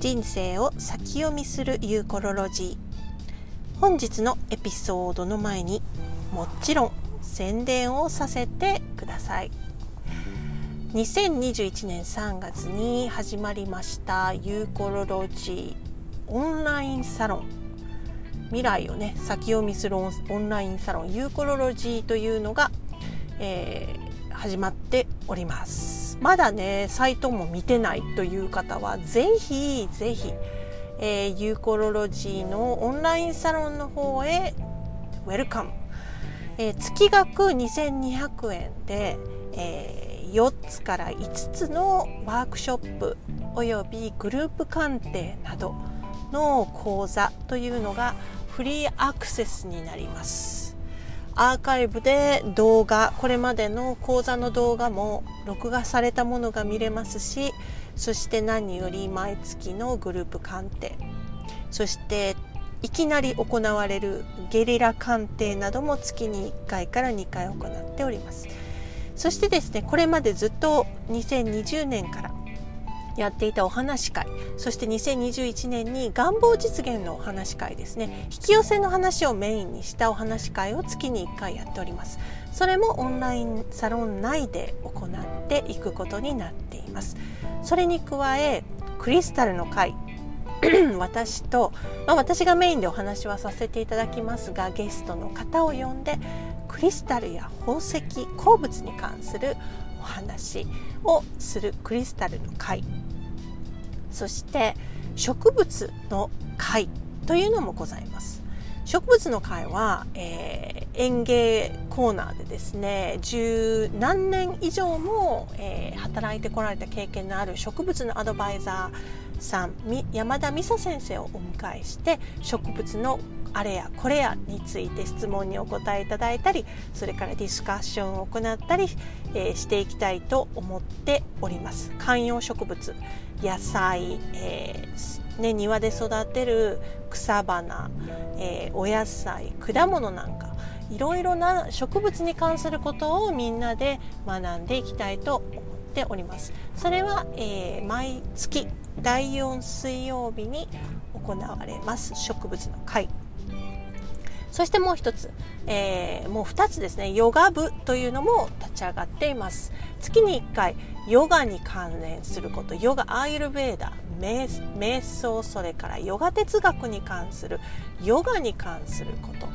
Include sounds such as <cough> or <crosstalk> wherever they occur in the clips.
人生を先読みするユーコロロジー。本日のエピソードの前にもちろん宣伝をさせてください。2021年3月に始まりましたユーコロロジー。オンラインサロン。未来をね先読みするオンラインサロン。ユーコロロジーというのが、えー、始まっております。まだねサイトも見てないという方はぜひぜひ、えー、ユーコロロジーのオンラインサロンの方へウェルカム、えー、月額2200円で、えー、4つから5つのワークショップおよびグループ鑑定などの講座というのがフリーアクセスになります。アーカイブで動画これまでの講座の動画も録画されたものが見れますしそして何より毎月のグループ鑑定。そしていきなり行われるゲリラ鑑定なども月に1回から2回行っております。そしてですねこれまでずっと2020年からやっていたお話会。そして2021年に願望実現のお話会ですね。引き寄せの話をメインにしたお話会を月に1回やっております。それもオンラインサロン内で行っていくことになっています。それに加えクリスタルの会。<clears throat> 私と、まあ、私がメインでお話はさせていただきますがゲストの方を呼んでクリスタルや宝石鉱物に関するお話をするクリスタルの会。そして植物の会というのもございます。植物の会は、えー、園芸コーナーでですね十何年以上も、えー、働いてこられた経験のある植物のアドバイザーさん山田美沙先生をお迎えして植物のあれやこれやについて質問にお答えいただいたりそれからディスカッションを行ったり、えー、していきたいと思っております。観葉植物野菜、えー、ね、庭で育てる草花、えー、お野菜果物なんかいろいろな植物に関することをみんなで学んでいきたいと思っております。それは、え毎月第4水曜日に行われます植物の会。そしてもう一つ、えー、もう二つですね、ヨガ部というのも立ち上がっています。月に1回、ヨガに関連すること、ヨガ、アーユルベーダ、瞑想、それからヨガ哲学に関する、ヨガに関すること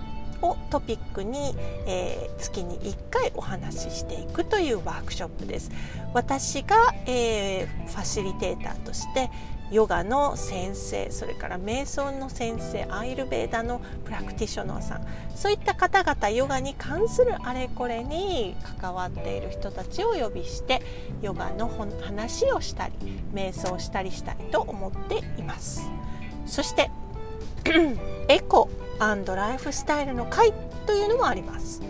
をトピックに、えー、月に1回お話ししていくというワークショップです。私が、えー、ファシリテーターとしてヨガの先生それから瞑想の先生アイルベーダのプラクティショナーさん。そういった方々ヨガに関するあれこれに関わっている人たちを呼びしてヨガの話をしたり瞑想したりしたいと思っています。そして <clears throat> エコライフスタイルの会というのもあります。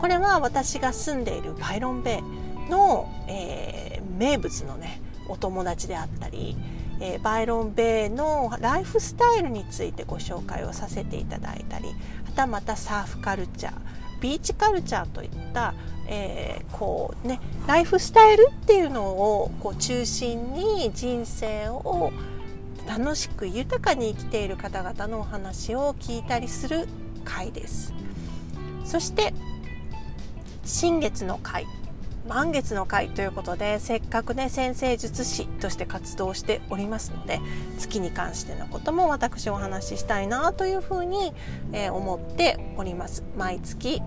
これは私が住んでいるバイロンベイの、えー、名物のねお友達であったりえー、バイロン・ベイのライフスタイルについてご紹介をさせていただいたりはたまたサーフカルチャービーチカルチャーといった、えー、こうねライフスタイルっていうのをこう中心に人生を楽しく豊かに生きている方々のお話を聞いたりする回です。そして新月の回。満月の会ということでせっかくね先生術師として活動しておりますので月に関してのことも私お話ししたいなというふうに、えー、思っております。毎月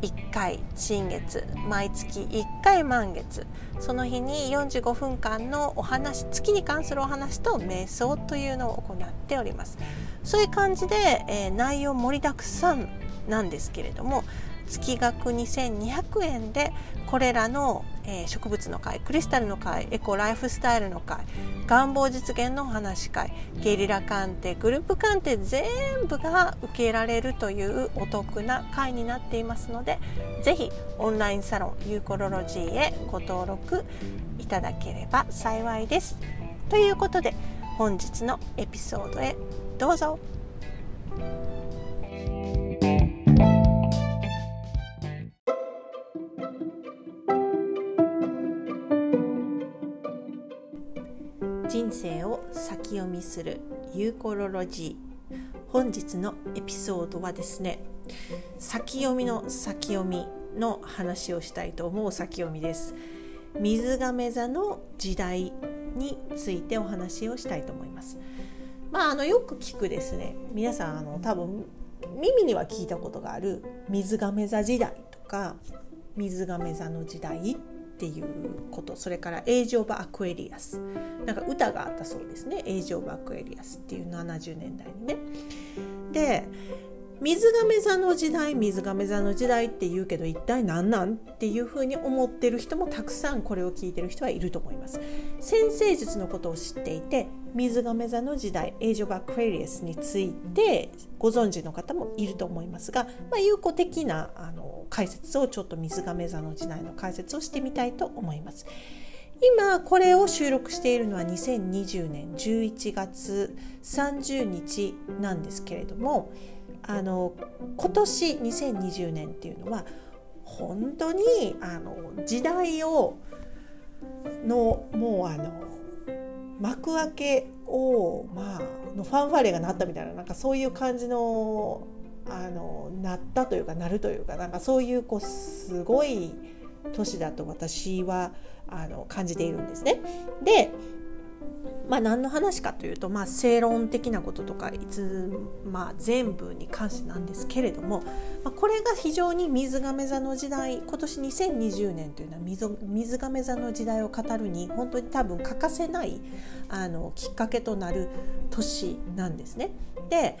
1回新月毎月1回満月。その日に45分間のお話月に関するお話と瞑想というのを行っております。そういう感じで、えー、内容盛りだくさんなんですけれども月額2200円でこれらの、え、植物の会クリスタルの会エコライフスタイルの会願望実現のお話会ゲリラ鑑定グループ鑑定全部が受けられるというお得な会になっていますのでぜひオンラインサロンユーコロロジーへご登録いただければ幸いです。ということで本日のエピソードへどうぞ。人生を先読みするユーコロロジー。本日のエピソードはですね先読みの先読みの話をしたいと思う先読みです。水瓶座の時代についてお話をしたいと思います。まああのよく聞くですね皆さんあの多分耳には聞いたことがある水瓶座時代とか水瓶座の時代っていうこと。それから「Age of Aquarius」なんか歌があったそうですね「Age of Aquarius」っていう70年代にね。で水瓶座の時代水瓶座の時代って言うけど一体何なんっていうふうに思ってる人もたくさんこれを聞いてる人はいると思います。占星術のことを知っていて水瓶座の時代 Age of Aquarius についてご存知の方もいると思いますが、まあ、有効的なあの解説をちょっと水瓶座の時代の解説をしてみたいと思います。今これを収録しているのは2020年11月30日なんですけれどもあの今年2020年っていうのは本当にあの時代をのもうあの幕開けをまあのファンファレが鳴ったみたいななんかそういう感じのあのなったというかなるというかなんかそういうこうすごい年だと私はあの感じているんですね。でまあ、何の話かというと、まあ、正論的なこととかいつ、まあ、全部に関してなんですけれども、まあ、これが非常に水亀座の時代今年2020年というのは水水亀座の時代を語るに本当に多分欠かせないあのきっかけとなる年なんですね。で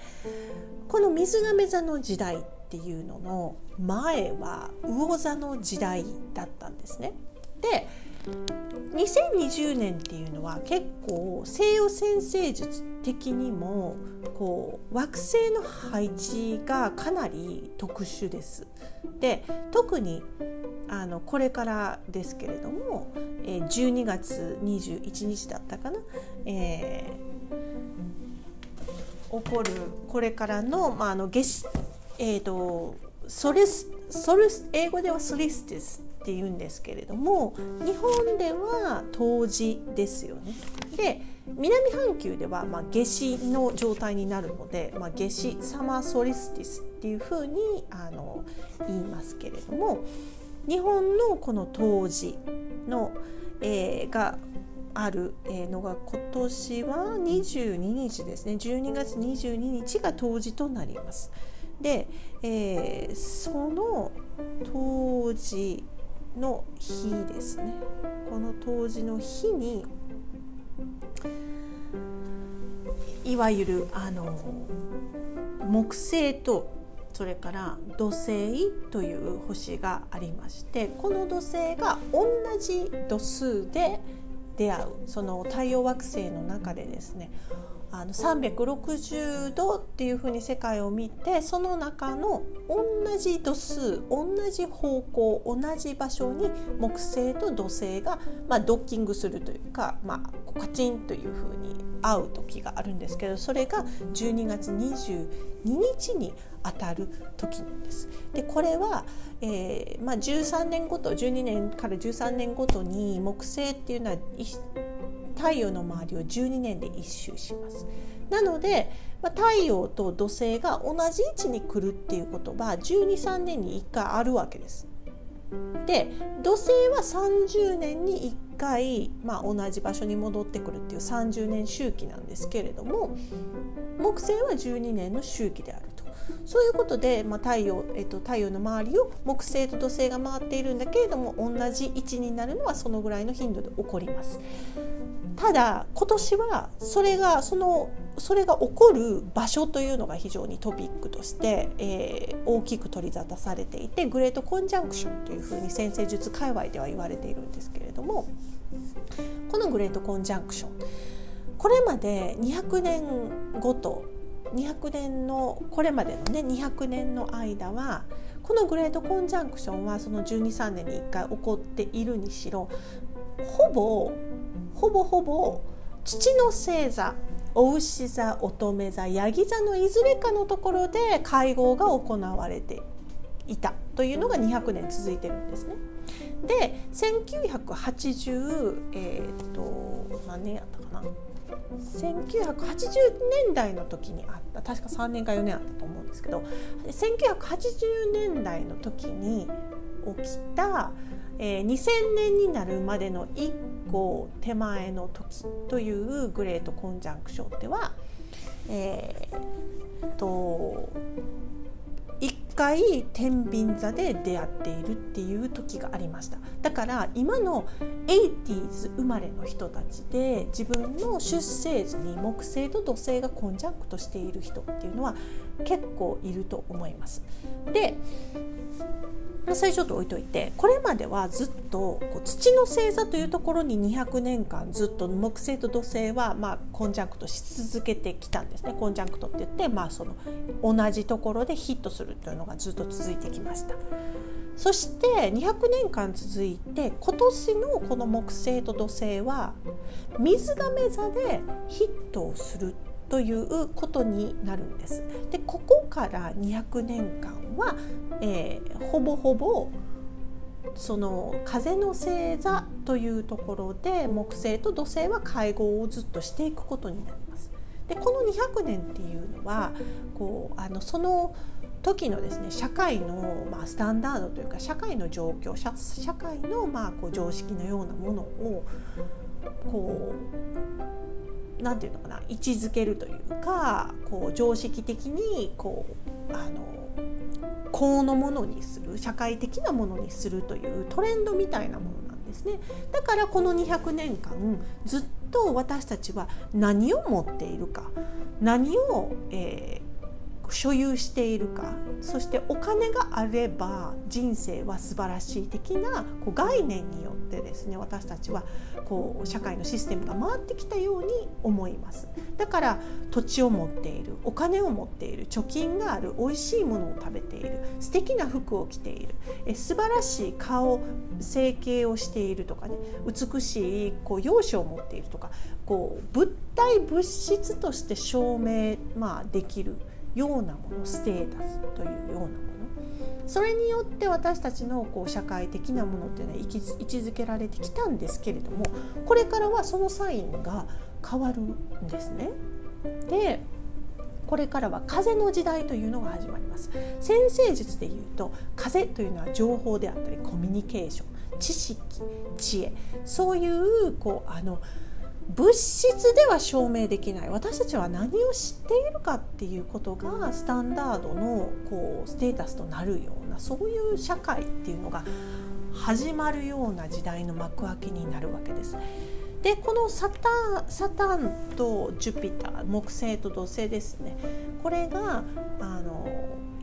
この水亀座の時代っていうのの前は魚座の時代だったんですね。で2020年っていうのは結構西洋先生術的にもこう惑星の配置がかなり特殊です。で特にあのこれからですけれども、え12月21日だったかな、えー、起こるこれからの,、まあ、あの夏至えーと、ソリスソリス英語ではソリスティスって言うんですけれども日本では冬至ですよね。で南半球ではまあ夏至の状態になるので、まあ、夏至サマーソリスティスっていうふうにあの言いますけれども日本のこの冬至の、えー、があるのが今年は22日ですね12月22日が冬至となります。で、えー、その当時の日ですね。この冬至の日にいわゆるあの木星とそれから土星という星がありましてこの土星が同じ度数で出会う。その太陽惑星の中でですねあの360度っていうふうに世界を見てその中の同じ度数同じ方向同じ場所に木星と土星が、まあ、ドッキングするというか、まあ、カチンというふうに会う時があるんですけどそれが12月22日に当たる時なんです。でこれは、えーまあ、13年ごと12年から13年ごとに木星っていうのは太陽の周りを12年で一周します。なので、まあ、太陽と土星が同じ位置に来るっていうことは123年に1回あるわけです。で土星は30年に1回、まあ、同じ場所に戻ってくるっていう30年周期なんですけれども木星は12年の周期である。そういうことで、まあ、太陽、えっと、太陽の周りを木星と土星が回っているんだけれども同じ位置になるのはそのぐらいの頻度で起こります。ただ今年はそれがそのそれが起こる場所というのが非常にトピックとして、えー、大きく取り沙汰されていてグレートコンジャンクションというふうに先生術界隈では言われているんですけれどもこのグレートコンジャンクションこれまで200年ごと200年のこれまでのね200年の間はこのグレートコンジャンクションはその123年に1回起こっているにしろほぼほぼほぼ父の星座お牛座乙女座ヤギ座のいずれかのところで会合が行われていたというのが200年続いてるんですね。で1980えっ、と何年やったかな？1980年代の時にあった。確か3年か4年あったと思うんですけど。1980年代の時に起きた、えー、2000年になるまでの1個手前の時というグレートコンジャンクションではえー、と一回天秤座で出会っているっていう時がありましただから今の 80s 生まれの人たちで自分の出生時に木星と土星がコンジャンクトしている人っていうのは結構いると思います。でそれちょっと置いといてこれまではずっとこう土の星座というところに200年間ずっと木星と土星はまあ conjunct し続けてきたんですね conjunct って言って、まあ、その同じところでヒットするというのがずっと続いてきました。そして200年間続いて今年のこの木星と土星は水瓶座でヒットをするということになるんです。でここから200年間は、えー、ほぼほぼその風の星座というところで木星と土星は会合をずっとしていくことになります。でこの200年っていうのはこうあのその時のですね社会の、まあ、スタンダードというか社会の状況社社会の、まあ、こう常識のようなものをこうなんていうのかな位置づけるというかこう常識的にこうあの公のものにする社会的なものにするというトレンドみたいなものなんですね。だからこの200年間ずっと私たちは何を持っているか何を、え所有しているかそしてお金があれば人生は素晴らしい的なこう概念によってですね私たちはこう社会のシステムが回ってきたように思います。だから土地を持っているお金を持っている貯金がある美味しいものを食べている素敵な服を着ているえ素晴らしい顔整形をしているとかね美しいこう容姿を持っているとかこう物体物質として証明、まあ、できる。ようなものステータスというようなもの。それによって私たちのこう社会的なものっていうのは位置づけられてきたんですけれどもこれからはそのサインが変わるんですね。でこれからは風の時代というのが始まります。先生術でいうと風というのは情報であったりコミュニケーション知識知恵。そういうこうあの物質では証明できない私たちは何を知っているかっていうことがスタンダードのこうステータスとなるようなそういう社会っていうのが始まるような時代の幕開けになるわけです。でこのサタサタンとジュピター木星と土星ですねこれがあの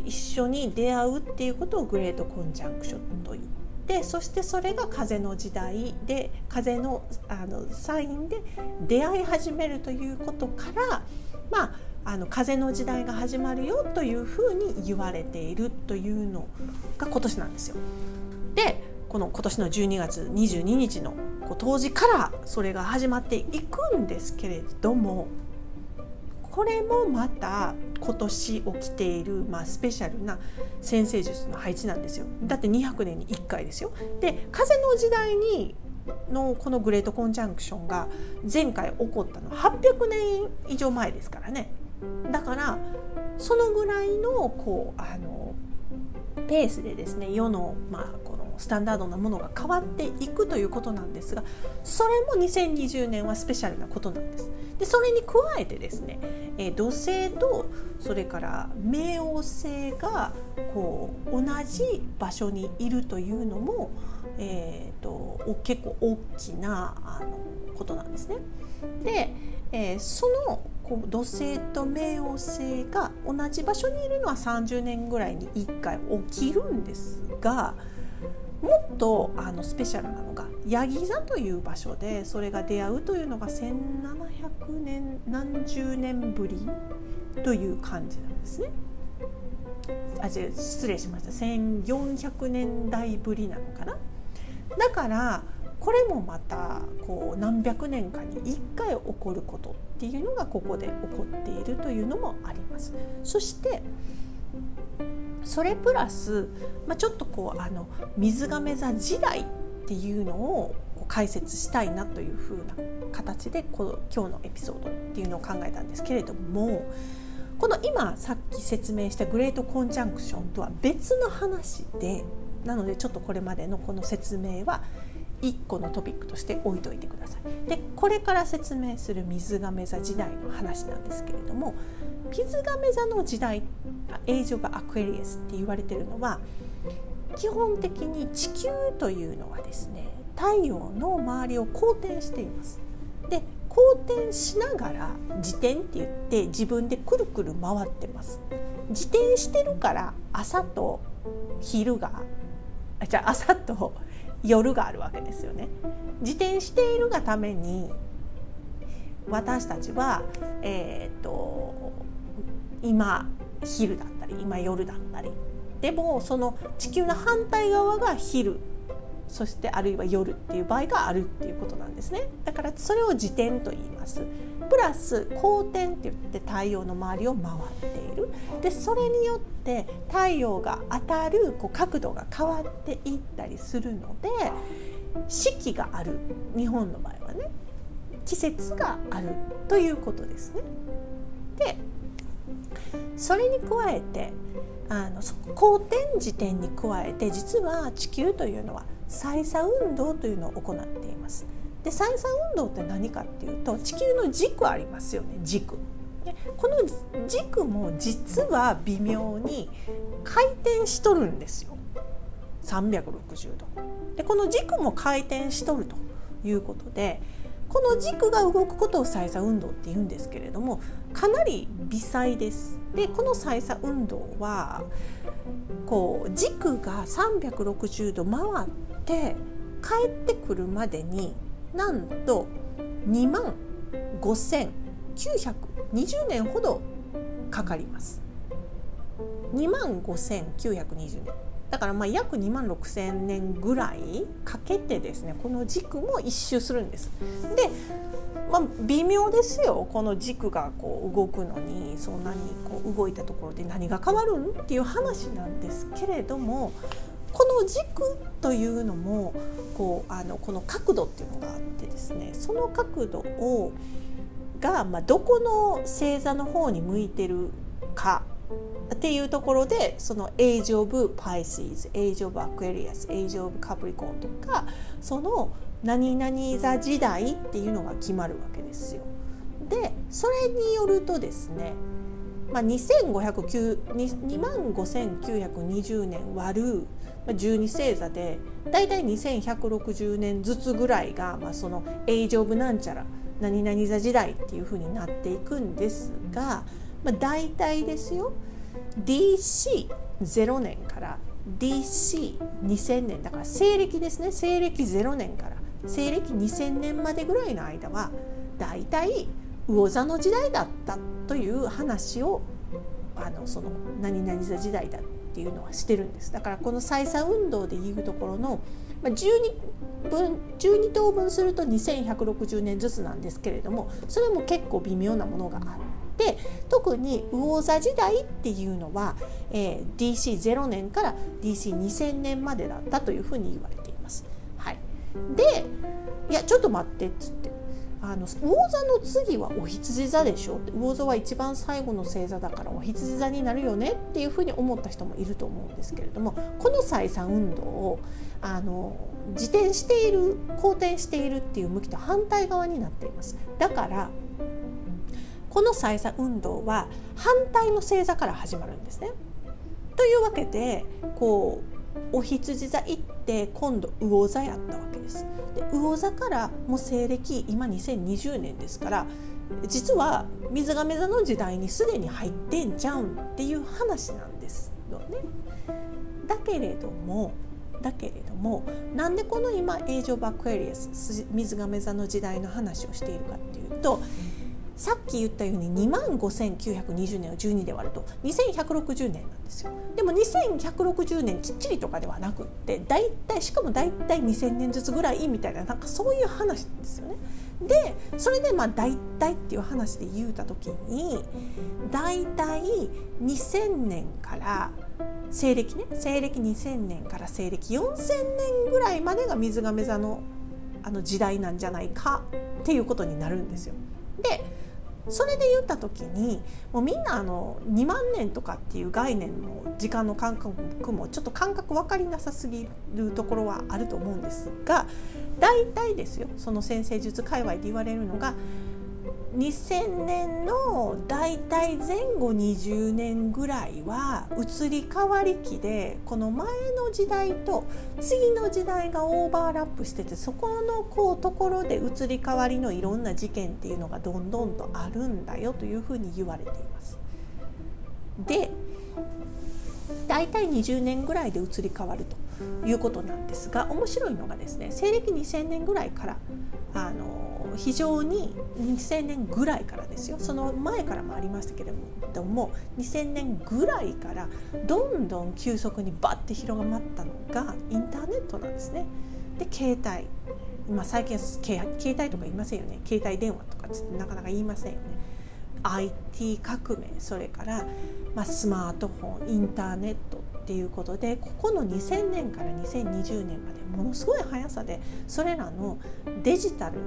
一緒に出会うっていうことをグレートコンジャンクションと言ってでそしてそれが風の時代で風のあのサインで出会い始めるということからまああの風の時代が始まるよというふうに言われているというのが今年なんですよ。でこの今年の12月22日の当時からそれが始まっていくんですけれどもこれもまた今年起きている、まあ、スペシャルな先生術の配置なんですよ。だって200年に1回ですよ。で風の時代にのこのグレートコンジャンクションが前回起こったの。は800年以上前ですからね。だからそのぐらいのこうあのペースでですね世の,、まあ、スタンダードなものが変わっていくということなんですがそれも2020年はスペシャルなことなんです。でそれに加えてですね、え土星とそれから冥王星がこう同じ場所にいるというのも、えーと、と結構大きなあのことなんですね。で、えー、そのこう土星と冥王星が同じ場所にいるのは30年ぐらいに1回起きるんですがもっとあのスペシャルなのがヤギ座という場所でそれが出会うというのが1700年何十年ぶりという感じなんですね。あ失礼しました1400年代ぶりなのかな？だからこれもまたこう何百年かに1回起こることっていうのがここで起こっているというのもあります。そしてそれプラス、まあ、ちょっとこうあの水亀座時代っていうのを解説したいなというふうな形でこの今日のエピソードっていうのを考えたんですけれどもこの今さっき説明したグレートコンジャンクションとは別の話でなのでちょっとこれまでのこの説明は1個のトピックとして置いといてください。でこれから説明する水瓶座時代の話なんですけれども水瓶座の時代 Age of Aquarius って言われてるのは基本的に地球というのはですね太陽の周りを公転しています。で公転しながら自転って言って自分でくるくる回ってます。自転してるから朝と昼がじゃあ朝と夜があるわけですよね。自転しているがために私たちは、えーと、今昼だったり今夜だったり。でもその地球の反対側が昼そしてあるいは夜っていう場合があるっていうことなんですね。だからそれを自転と言います。プラス公転って言って太陽の周りを回っている。でそれによって太陽が当たるこう角度が変わっていったりするので四季がある日本の場合はね。季節があるということですね。でそれに加えてあの公転時点に加えて実は地球というのは再差運動というのを行っています。で再差運動って何かっていうと地球の軸ありますよね軸。でこの軸も実は微妙に回転しとるんですよ360度。でこの軸も回転しとるということでこの軸が動くことを再差運動って言うんですけれどもかなり微細です。でこの再差運動はこう軸が360度回って帰ってくるまでになんと2万5920年ほどかかります。2万5920年だからまあ約2万6,000年ぐらいかけてですねこの軸も一周するんです。で、まあ、微妙ですよこの軸がこう動くのにそんなにこう動いたところで何が変わるんっていう話なんですけれどもこの軸というのもこうあのこの角度っていうのがあってですねその角度をが、まあ、どこの星座の方に向いてるかっていうところでその Age of Pisces Age of Aquarius Age of Capricorn とかその何々座時代っていうのが決まるわけですよ。でそれによるとですね、まあ、2万5920年割る12星座でだいたい2160年ずつぐらいが、まあ、そのエイジ・オブ・なんちゃら何々座時代っていうふうになっていくんですが、まあ、大体ですよ DC0 年から DC2000 年だから西暦ですね。西暦0年から西暦2000年までぐらいの間は大体魚座の時代だったという話をあのその何々座時代だっていうのはしてるんです。だからこの再差運動でいうところの12分12等分すると2160年ずつなんですけれどもそれも結構微妙なものがあって特に魚座時代っていうのは、えー、DC0 年から DC2000 年までだったというふうに言われています。はい、でいやちょっと待ってっつってあの魚座の次はお羊座でしょ？魚座は一番最後の星座だからお羊座になるよねっていうふうに思った人もいると思うんですけれどもこの採算運動をあの自転している公転しているっていう向きと反対側になっています。だからこの採算運動は反対の星座から始まるんですね。というわけでこう牡羊座行って今度魚座やったわけです。で魚座からもう西暦今2020年ですから実は水瓶座の時代にすでに入ってんじゃんっていう話なんですよね。だけれどもだけれどもなんでこの今 Age of Aquarius 水瓶座の時代の話をしているかっていうとさっき言ったように2万5920年を12で割ると2160年なんですよでも2160年きっちりとかではなくって大体しかも大体2000年ずつぐらいみたいななんかそういう話ですよね。でそれでまあ大体っていう話で言うた時に大体2000年から西暦ね西暦2000年から西暦4000年ぐらいまでが水亀座のあの時代なんじゃないかっていうことになるんですよ。でそれで言った時にもうみんなあの2万年とかっていう概念の時間の感覚もちょっと感覚分かりなさすぎるところはあると思うんですが大体ですよその先生術界隈で言われるのが2000年の大体前後20年ぐらいは移り変わり期でこの前の時代と次の時代がオーバーラップしててそこのこうところで移り変わりのいろんな事件っていうのがどんどんとあるんだよというふうに言われています。で大体20年ぐらいで移り変わるということなんですが面白いのがですね西暦2000年ぐらいからあの非常に2000年ぐらいからですよ。その前からもありましたけれども2000年ぐらいからどんどん急速にバッて広がったのがインターネットなんですね。で携帯。まあ、最近携帯とか言いませんよね。携帯電話とかってなかなか言いませんよね。IT 革命。それから、まあ、スマートフォンインターネットっていうことでここの2000年から2020年までものすごい速さでそれらのデジタル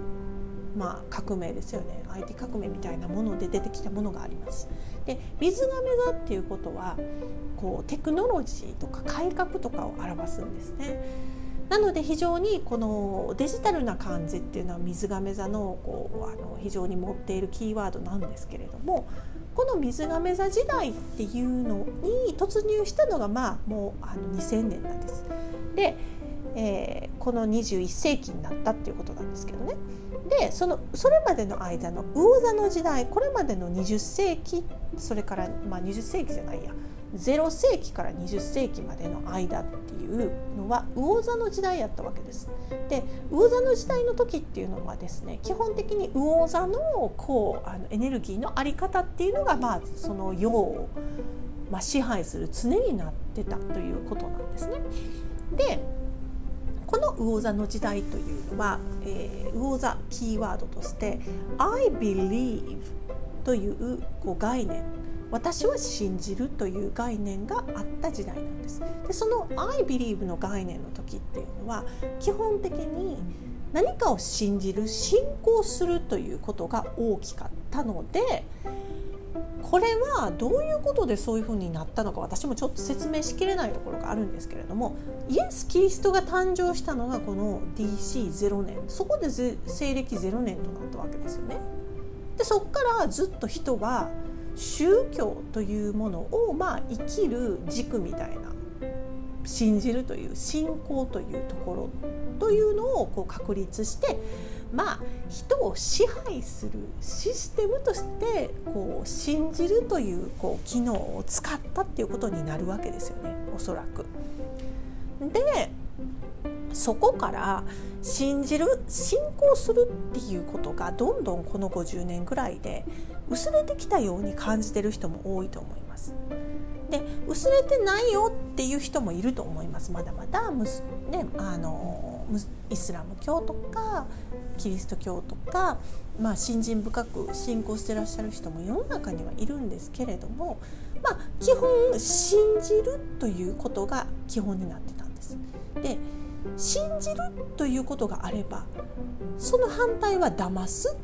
まあ、革命ですよね IT 革命みたいなもので出てきたものがあります。で水亀座っていうことはこうテクノロジーとか改革とかを表すんですね。なので非常にこのデジタルな感じっていうのは水亀座のこうあの非常に持っているキーワードなんですけれどもこの水亀座時代っていうのに突入したのがまあもうあの2000年なんです。で、えー、この21世紀になったっていうことなんですけどね。でそのそれまでの間の魚座の時代これまでの20世紀それから、まあ、20世紀じゃないや0世紀から20世紀までの間っていうのは魚座の時代やったわけです。で魚座の時代の時っていうのはですね基本的に魚座のこうあのエネルギーの在り方っていうのが、まあ、その世を、まあ、支配する常になってたということなんですね。でこの魚座の時代というのは、えー、魚座キーワードとして「I believe」というこう概念私は信じるという概念があった時代なんです。でその「I believe」の概念の時っていうのは基本的に何かを信じる信仰するということが大きかったのでこれはどういうことでそういうふうになったのか私もちょっと説明しきれないところがあるんですけれどもイエス・キリストが誕生したのがこの DC0 年そこで西暦0年となったわけですよね。でそこからずっと人は宗教というものをまあ生きる軸みたいな信じるという信仰というところというのをこう確立してまあ人を支配するシステムとしてこう信じるというこう機能を使ったっていうことになるわけですよねおそらく。でそこから信じる信仰するっていうことがどんどんこの50年ぐらいで薄れてきたように感じてる人も多いと思います。で薄れてないよっていう人もいると思いますまだまだむす、ね、あのイスラム教とかキリスト教とか、まあ、信心深く信仰してらっしゃる人も世の中にはいるんですけれども、まあ、基本信じるということが基本になってたんです。で信じるということがあればその反対は騙す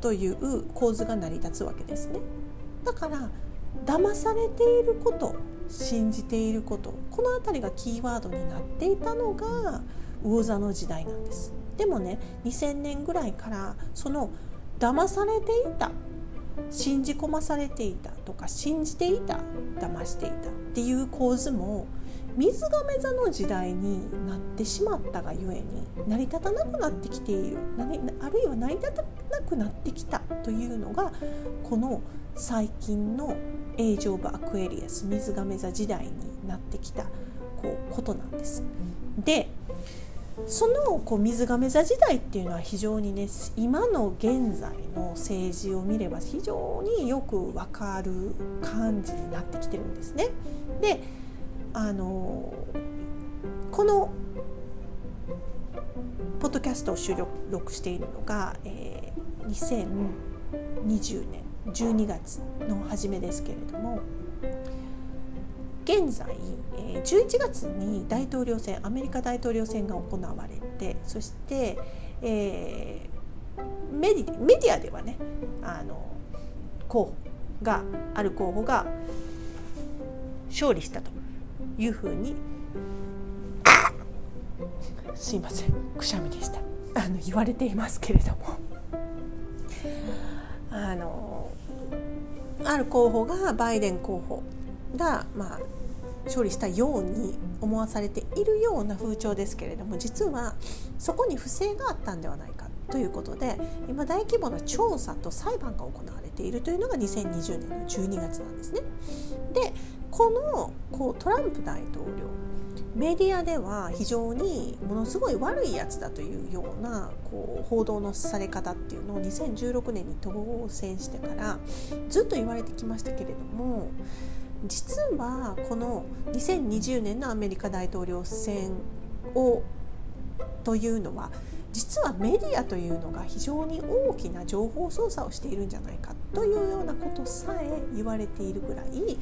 という構図が成り立つわけですね。だから騙されていること信じていることこの辺りがキーワードになっていたのが魚座の時代なんですでもね2000年ぐらいからその騙されていた信じ込まされていたとか信じていた騙していたっていう構図も水亀座の時代になってしまったがゆえに成り立たなくなってきているあるいは成り立たなくなってきたというのがこの最近の Age of Aquarius 水瓶座時代になってきたこうことなんです。でそのこう水瓶座時代っていうのは非常にね今の現在の政治を見れば非常によくわかる感じになってきてるんですね。であのこのポッドキャストを収録しているのが、えー、2020年12月の初めですけれども現在、えー、11月に大統領選アメリカ大統領選が行われてそして、えー、メディメディアではねあの候補がある候補が勝利したと。いうふうにすいませんくしゃみでしたあの言われていますけれどもあのある候補がバイデン候補が、まあ、勝利したように思わされているような風潮ですけれども実はそこに不正があったんではないかということで今大規模な調査と裁判が行われているというのが2020年の12月なんですね。でこのこうトランプ大統領メディアでは非常にものすごい悪いやつだというようなこう報道のされ方っていうのを2016年に当選してからずっと言われてきましたけれども実はこの2020年のアメリカ大統領選をというのは実はメディアというのが非常に大きな情報操作をしているんじゃないかというようなことさえ言われているぐらい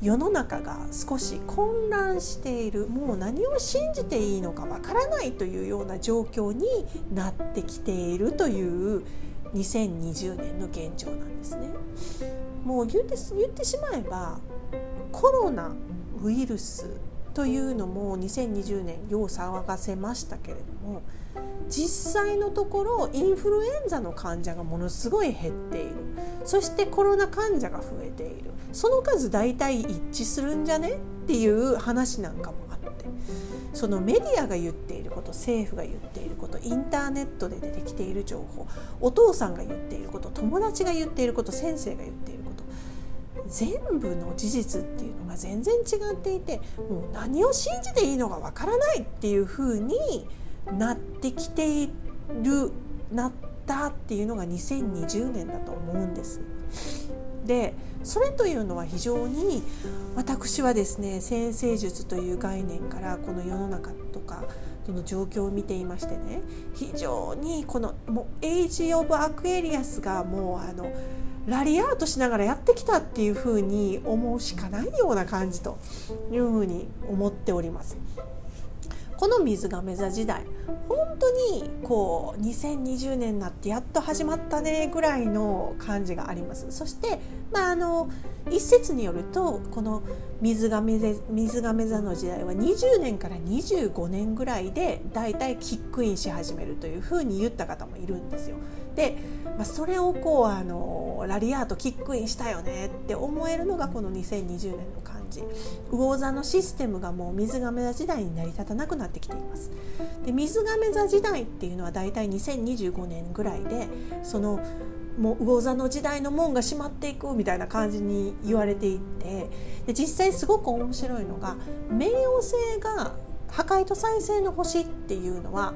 世の中が少し混乱しているもう何を信じていいのかわからないというような状況になってきているという2020年の現状なんですね。もう言って言ってしまえばコロナウイルスというのも2020年よう騒がせましたけれども実際のところインフルエンザの患者がものすごい減っている。そしてコロナ患者が増えている。その数大体一致するんじゃねっていう話なんかもあって。そのメディアが言っていること政府が言っていることインターネットで出てきている情報お父さんが言っていること友達が言っていること先生が言っていること全部の事実っていうのが全然違っていてもう何を信じていいのかわからないっていうふうになってきているなったっていうのが2020年だと思うんです。でそれというのは非常に私はですね占星術という概念からこの世の中とかその状況を見ていましてね非常にこのもう Age of Aquarius がもうあのラリアートしながらやってきたっていうふうに思うしかないような感じというふうに思っております。この水亀座時代本当にこう2020年になってやっと始まったねぐらいの感じがありますそしてまああの一説によるとこの水亀水亀座の時代は20年から25年ぐらいでだいたいキックインし始めるというふうに言った方もいるんですよ。で、まあ、それをこうあのラリアートキックインしたよねって思えるのがこの2020年の感じ魚座のシステムがもう水亀座時代に成り立たなくなってきています。で水亀座時代っていうのはだいたい2025年ぐらいでそのもう魚座の時代の門が閉まっていくみたいな感じに言われていてで実際すごく面白いのが冥王星が破壊と再生の星っていうのは、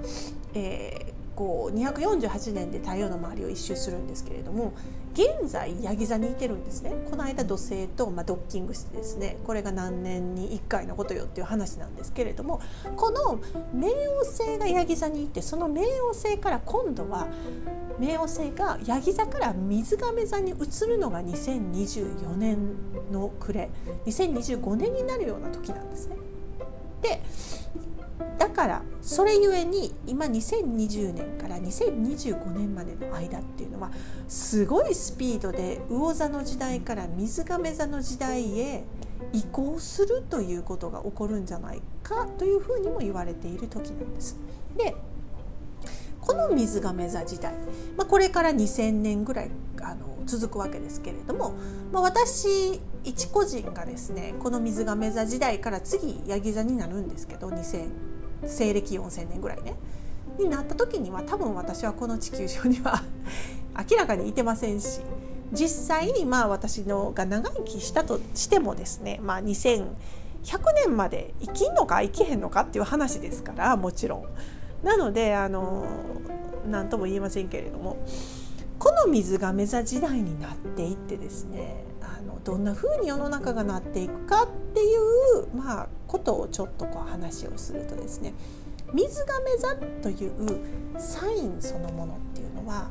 えー、こう248年で太陽の周りを一周するんですけれども現在ヤギ座にいてるんですねこの間土星と、まあ、ドッキングしてですねこれが何年に1回のことよっていう話なんですけれどもこの冥王星がヤギ座にいてその冥王星から今度は冥王星がヤギ座から水亀座に移るのが2024年の暮れ2025年になるような時なんですね。でだからそれゆえに今2020年から2025年までの間っていうのはすごいスピードで魚座の時代から水亀座の時代へ移行するということが起こるんじゃないかというふうにも言われている時なんです。でこの水亀座時代、まあ、これから2000年ぐらいあの続くわけですけれども、まあ、私一個人がですねこの水亀座時代から次ヤギ座になるんですけど2000西暦4,000年ぐらいねになった時には多分私はこの地球上には <laughs> 明らかにいてませんし実際にまあ私のが長生きしたとしてもですね、まあ、2100年まで生きんのか生きへんのかっていう話ですからもちろん。なのであの何とも言えませんけれどもこの水亀座時代になっていってですねどんな風に世の中がなっていくかっていう、まあ、ことをちょっとこう話をするとですね水亀座というサインそのものっていうのは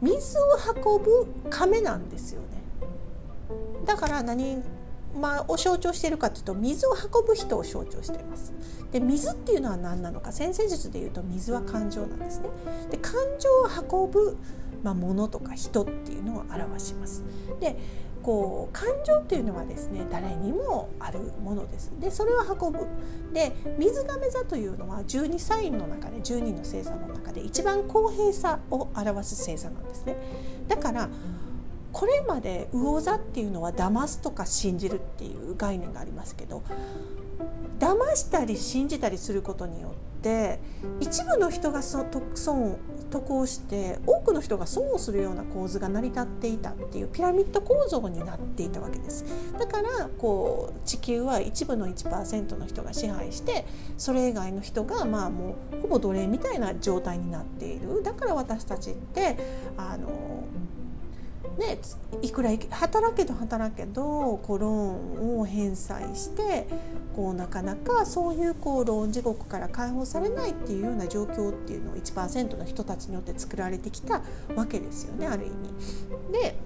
水を運ぶ亀なんですよね。だから何まあ、を象徴しているかというと水を運ぶ人を象徴しています。で水っていうのは何なのか先生術でいうと水は感情なんですね。で感情を運ぶ、まあ、物とか人っていうのを表します。でこう感情っていうのはですね誰にもあるものです。でそれを運ぶ。で水亀座というのは12サインの中で12の星座の中で一番公平さを表す星座なんですね。だからこれまで魚座っていうのは騙すとか信じるっていう概念がありますけど騙したり信じたりすることによって一部の人がそ損得をして多くの人が損をするような構図が成り立っていたっていうピラミッド構造になっていたわけです。だからこう地球は一部の1%の人が支配してそれ以外の人がまあもうほぼ奴隷みたいな状態になっている。だから私たちってあのね、いくら働けど働けどこうローンを返済してこうなかなかそういうこうローン地獄から解放されないっていうような状況っていうのを1%の人たちによって作られてきたわけですよねある意味。で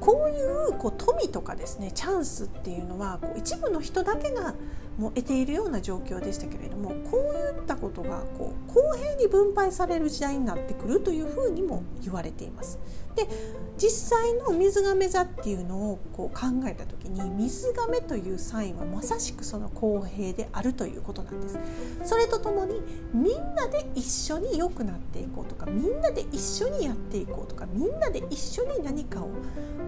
こういうこう富とかですねチャンスっていうのはこう一部の人だけがも得ているような状況でしたけれどもこういったことがこう公平に分配される時代になってくるというふうにも言われています。で実際の水亀座っていうのをこう考えた時に水亀というサインはまさしくその公平であるということなんです。それとともにみんなで一緒に良くなっていこうとかみんなで一緒にやっていこうとかみんなで一緒に何かを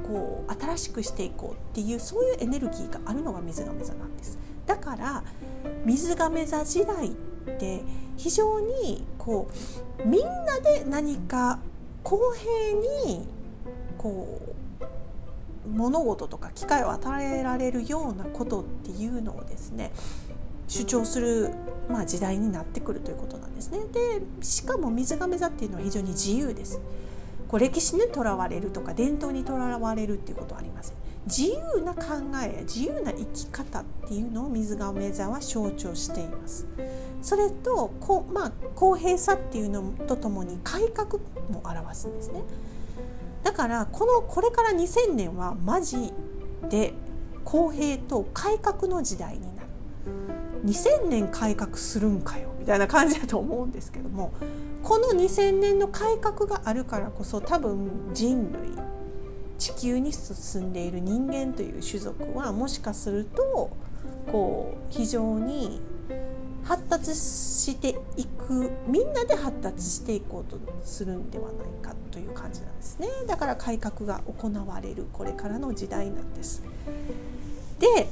こう新しくしていこうっていうそういうエネルギーがあるのが水亀座なんです。だから水亀座時代って非常にこうみんなで何か公平にこう物事とか機会を与えられるようなことっていうのをですね主張する、まあ、時代になってくるということなんですね。でしかも水亀座っていうのは非常に自由です。こう歴史にとらわれるとか伝統にとらわれるっていうことはありません。自由な考えや自由な生き方っていうのを水亀座は象徴しています。それとこ、まあ、公平さっていうのとともに改革も表すんですね。だからこのこれから2000年はマジで公平と改革の時代になる。2000年改革するんかよみたいな感じだと思うんですけどもこの2000年の改革があるからこそ多分人類地球に進んでいる人間という種族はもしかするとこう非常に発達していくみんなで発達していこうとするんではないかという感じなんですねだから改革が行われるこれからの時代なんです。で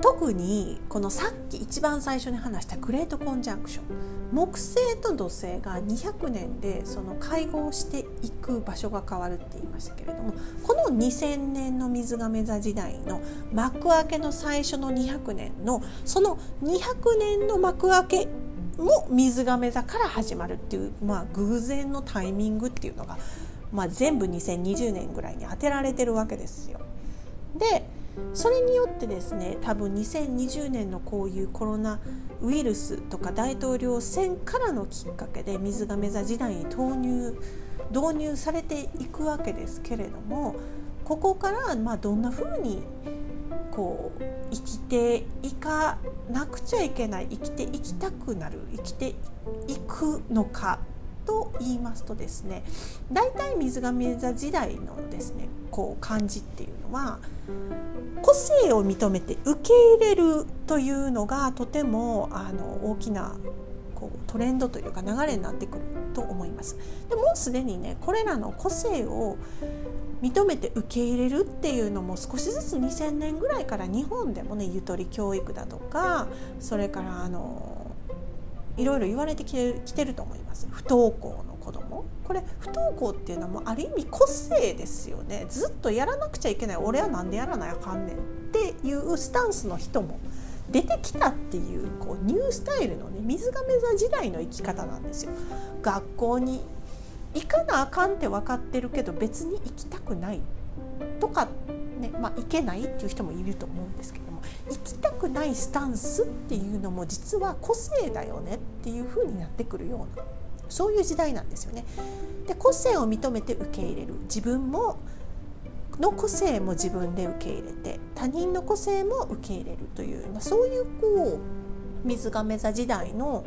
特にこのさっき一番最初に話したグレートコンジャンクション木星と土星が200年でその会合してい行く場所が変わるって言いましたけれどもこの2000年の水亀座時代の幕開けの最初の200年のその200年の幕開けも水亀座から始まるっていう、まあ、偶然のタイミングっていうのが、まあ、全部2020年ぐらいに当てられてるわけですよ。でそれによってですね多分2020年のこういうコロナウイルスとか大統領選からのきっかけで水亀座時代に投入導入されていくわけですけれどもここからまあどんなふうにこう生きていかなくちゃいけない生きていきたくなる生きていくのかと言いますとですね大体水亀座時代のですねこう感じっていうのは個性を認めて受け入れるというのがとてもあの大きなこうトレンドというか流れになってくると思います。でもうすでにねこれらの個性を認めて受け入れるっていうのも少しずつ2000年ぐらいから日本でもねゆとり教育だとかそれからあのいろいろ言われてきてきてると思います。不登校の子供。これ不登校っていうのもある意味個性ですよね。ずっとやらなくちゃいけない。俺は何でやらなあかんねんっていうスタンスの人も出てきたっていうこうニュースタイルのね水亀座時代の生き方なんですよ。学校に行かなあかんって分かってるけど別に行きたくないとかねまあ行けないっていう人もいると思うんですけども行きたくないスタンスっていうのも実は個性だよねっていう風になってくるようなそういう時代なんですよね。で個性を認めて受け入れる自分もの個性も自分で受け入れて他人の個性も受け入れるという、まあ、そういうこう水亀座時代の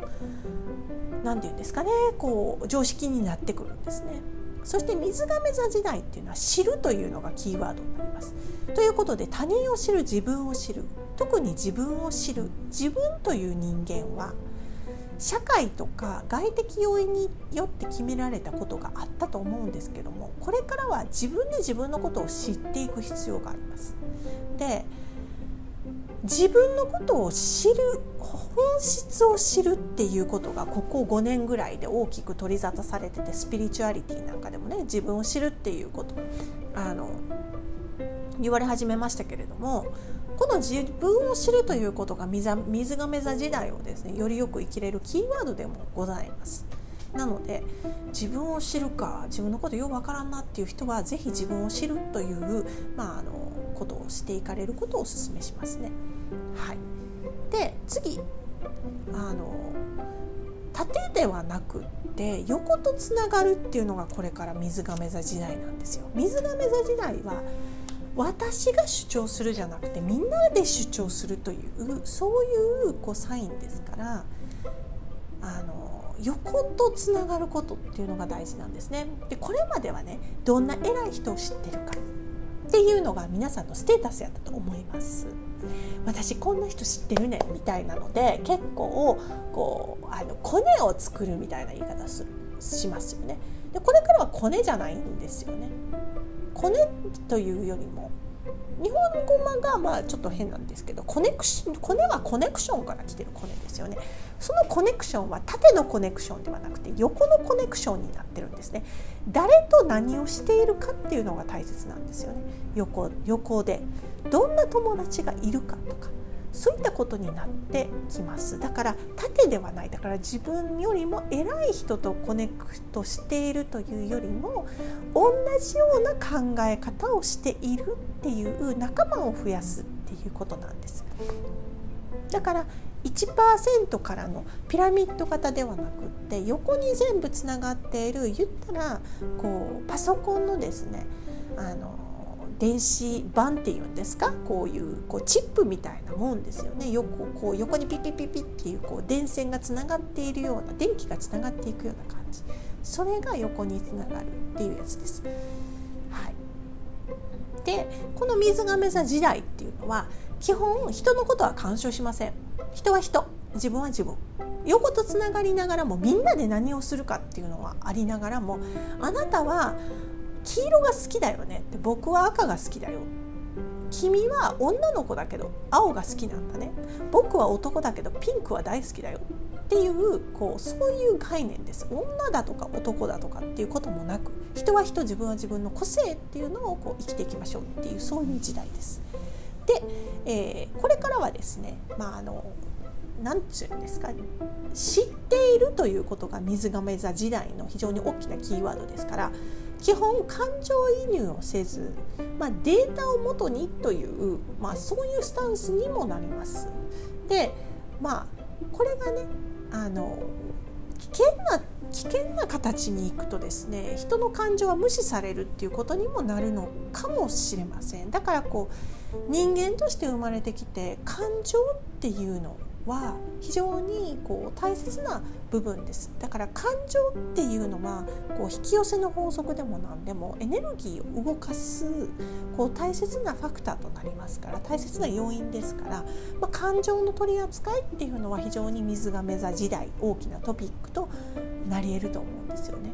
何て言うんですかねこう常識になってくるんですね。そして水亀座時代っていうのは知るというのがキーワードになります。ということで他人を知る自分を知る特に自分を知る自分という人間は社会とか外的要因によって決められたことがあったと思うんですけどもこれからは自分で自分のことを知っていく必要があります。で自分のことを知る本質を知るっていうことがここ5年ぐらいで大きく取り沙汰されててスピリチュアリティなんかでもね自分を知るっていうことあの言われ始めましたけれどもこの自分を知るということが水亀座時代をですねよりよく生きれるキーワードでもございます。なので自分を知るか自分のことよくわからんなっていう人は是非自分を知るという、まあ、あのことをしていかれることをお勧めしますね。はい、で次あの縦ではなくって横とつながるっていうのがこれから水亀座時代なんですよ。水亀座時代は私が主張するじゃなくてみんなで主張するというそういうこうサインですからあの横とつながることっていうのが大事なんですね。でこれまではねどんな偉い人を知ってるかっていうのが皆さんのステータスやったと思います。私こんな人知ってるねみたいなので結構こうあのコネを作るみたいな言い方するしますよね。でこれからはコネじゃないんですよね。コネというよりも日本語がまあちょっと変なんですけどコネクシコネはコネクションから来てるコネですよね。そのコネクションは縦のコネクションではなくて横のコネクションになってるんですね。誰と何をしているかっていうのが大切なんですよね。横横で。どんな友達がいるかとかそういったことになってきますだから縦ではないだから自分よりも偉い人とコネクトしているというよりも同じような考え方をしているっていう仲間を増やすっていうことなんです。だから1%からのピラミッド型ではなくって横に全部つながっている言ったらこうパソコンのですねあの電子板っていうんですか？こういうこうチップみたいなもんですよね。よくこう横にピピピピっていうこう電線がつながっているような電気がつながっていくような感じ。それが横につながるっていうやつです。はい、でこの水亀座時代っていうのは基本人のことは干渉しません。人は人。自分は自分。横とつながりながらもみんなで何をするかっていうのはありながらもあなたは黄色が好きだよねって僕は赤が好きだよ。君は女の子だけど青が好きなんだね。僕は男だけどピンクは大好きだよ。っていうこうそういう概念です。女だとか男だとかっていうこともなく人は人自分は自分の個性っていうのをこう生きていきましょうっていうそういう時代です。で、えー、これからはですね、まあ、あの何て言うんですか知っているということが水亀座時代の非常に大きなキーワードですから基本感情移入をせず、まあ、データをもとにという、まあ、そういうスタンスにもなります。でまあこれがねあの危険な危険な形にいくとですね人の感情は無視されるっていうことにもなるのかもしれませんだからこう人間として生まれてきて感情っていうのは非常にこう大切な部分ですだから感情っていうのはこう引き寄せの法則でも何でもエネルギーを動かすこう大切なファクターとなりますから大切な要因ですから、まあ、感情の取り扱いっていうのは非常に水が目座時代大きなトピックとなり得ると思うんですよね。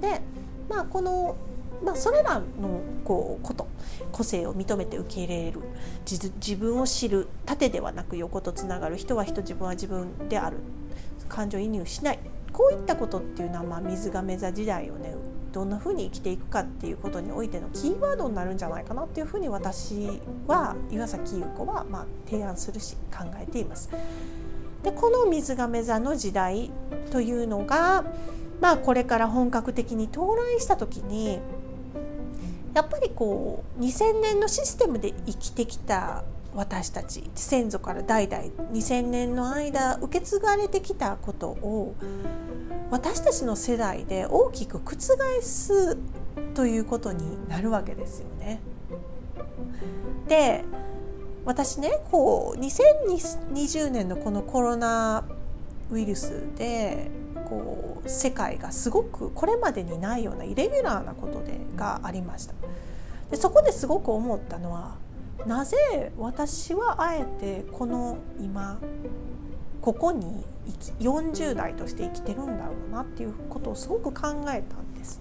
でまあこのまあ、それらのこうこと個性を認めて受け入れる自分を知る縦ではなく横とつながる人は人自分は自分である感情移入しないこういったことっていうのは、まあ、水亀座時代をねどんなふうに生きていくかっていうことにおいてのキーワードになるんじゃないかなっていうふうに私は岩崎優子はまあ提案するし考えています。でこの水亀座の時代というのが、まあ、これから本格的に到来した時にやっぱりこう2000年のシステムで生きてきた私たち先祖から代々2000年の間受け継がれてきたことを私たちの世代で大きく覆すということになるわけですよね。で私ねこう2020年のこのコロナウイルスでこう世界がすごくこれまでにないようなイレギュラーなことでがありましたでそこですごく思ったのはなぜ私はあえてこの今ここに40代として生きてるんだろうなっていうことをすごく考えたんです。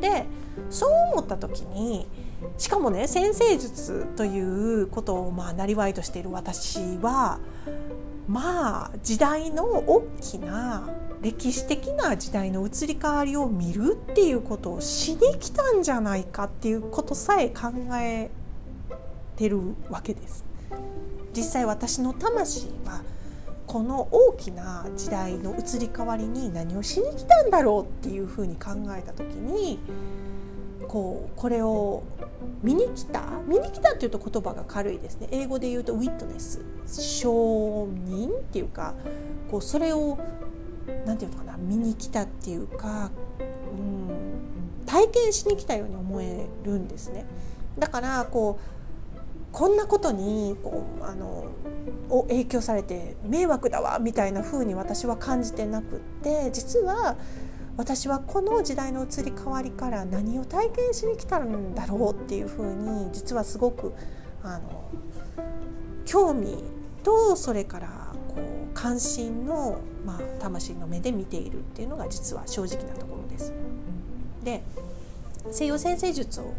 でそう思った時にしかもね先生術ということをまあなりわいとしている私はまあ時代の大きな歴史的な時代の移り変わりを見るっていうことをしに来たんじゃないかっていうことさえ考えてるわけです。実際私の魂はこの大きな時代の移り変わりに何をしに来たんだろうっていうふうに考えた時にこうこれを見に来た見に来たっていうと言葉が軽いですね英語で言うとウィットネス証人っていうかこうそれを何て言うのかな見に来たっていうか、うん、体験しに来たように思えるんですね。だからこうこんなことにこうあのを影響されて迷惑だわみたいな風に私は感じてなくって実は私はこの時代の移り変わりから何を体験しに来たんだろうっていう風に実はすごくあの興味とそれから関心の、まあ、魂の目で見ているっていうのが実は正直なところです。で西洋先生術を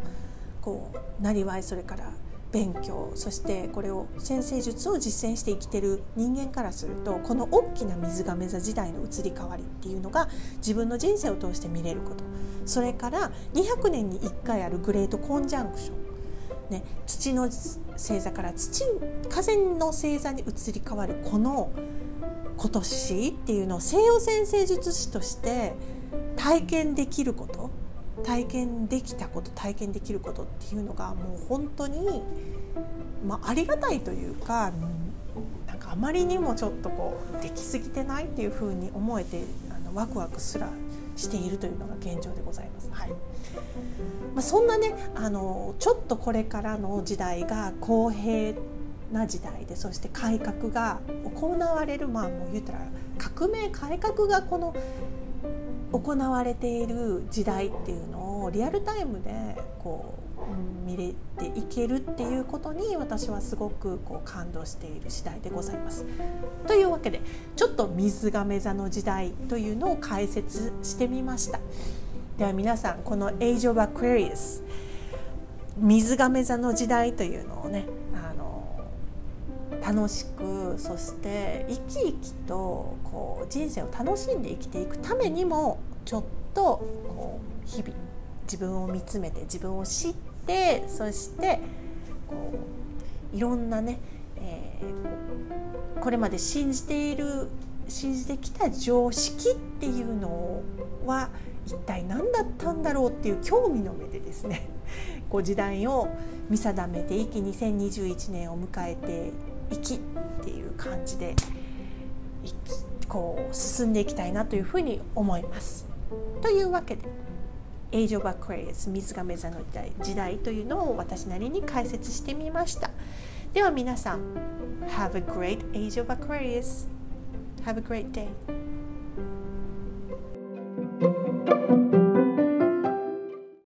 こうなりわいそれから勉強そしてこれを先生術を実践して生きてる人間からするとこの大きな水亀座時代の移り変わりっていうのが自分の人生を通して見れることそれから200年に1回あるグレートコンジャンクションね、土の星座から土風の星座に移り変わるこの今年っていうのを西洋先生術師として体験できること体験できたこと体験できることっていうのがもう本当に、まあ、ありがたいというかなんかあまりにもちょっとこうできすぎてないっていうふうに思えてあのワクワクすらしているというのが現状でございます。はいまあ、そんなねあのちょっとこれからの時代が公平な時代でそして改革が行われるまあもう言ったら革命改革がこの行われている時代っていうのをリアルタイムでこう見れていけるっていうことに私はすごくこう感動している次第でございます。というわけでちょっと水亀座の時代というのを解説してみました。では皆さんこの Age of Aquarius 水亀座の時代というのをねあの楽しくそして生き生きとこう人生を楽しんで生きていくためにもちょっとこう日々自分を見つめて自分を知ってそしてこういろんなね、えー、これまで信じている信じてきた常識っていうのは一体何だったんだろうっていう興味の目でですね <laughs> こう時代を見定めていき2021年を迎えていきっていう感じでこう進んでいきたいなというふうに思います。というわけで Age of Aquarius 水亀座の時代というのを私なりに解説してみました。では皆さん Have a great Age of Aquarius Have a great day Thank you.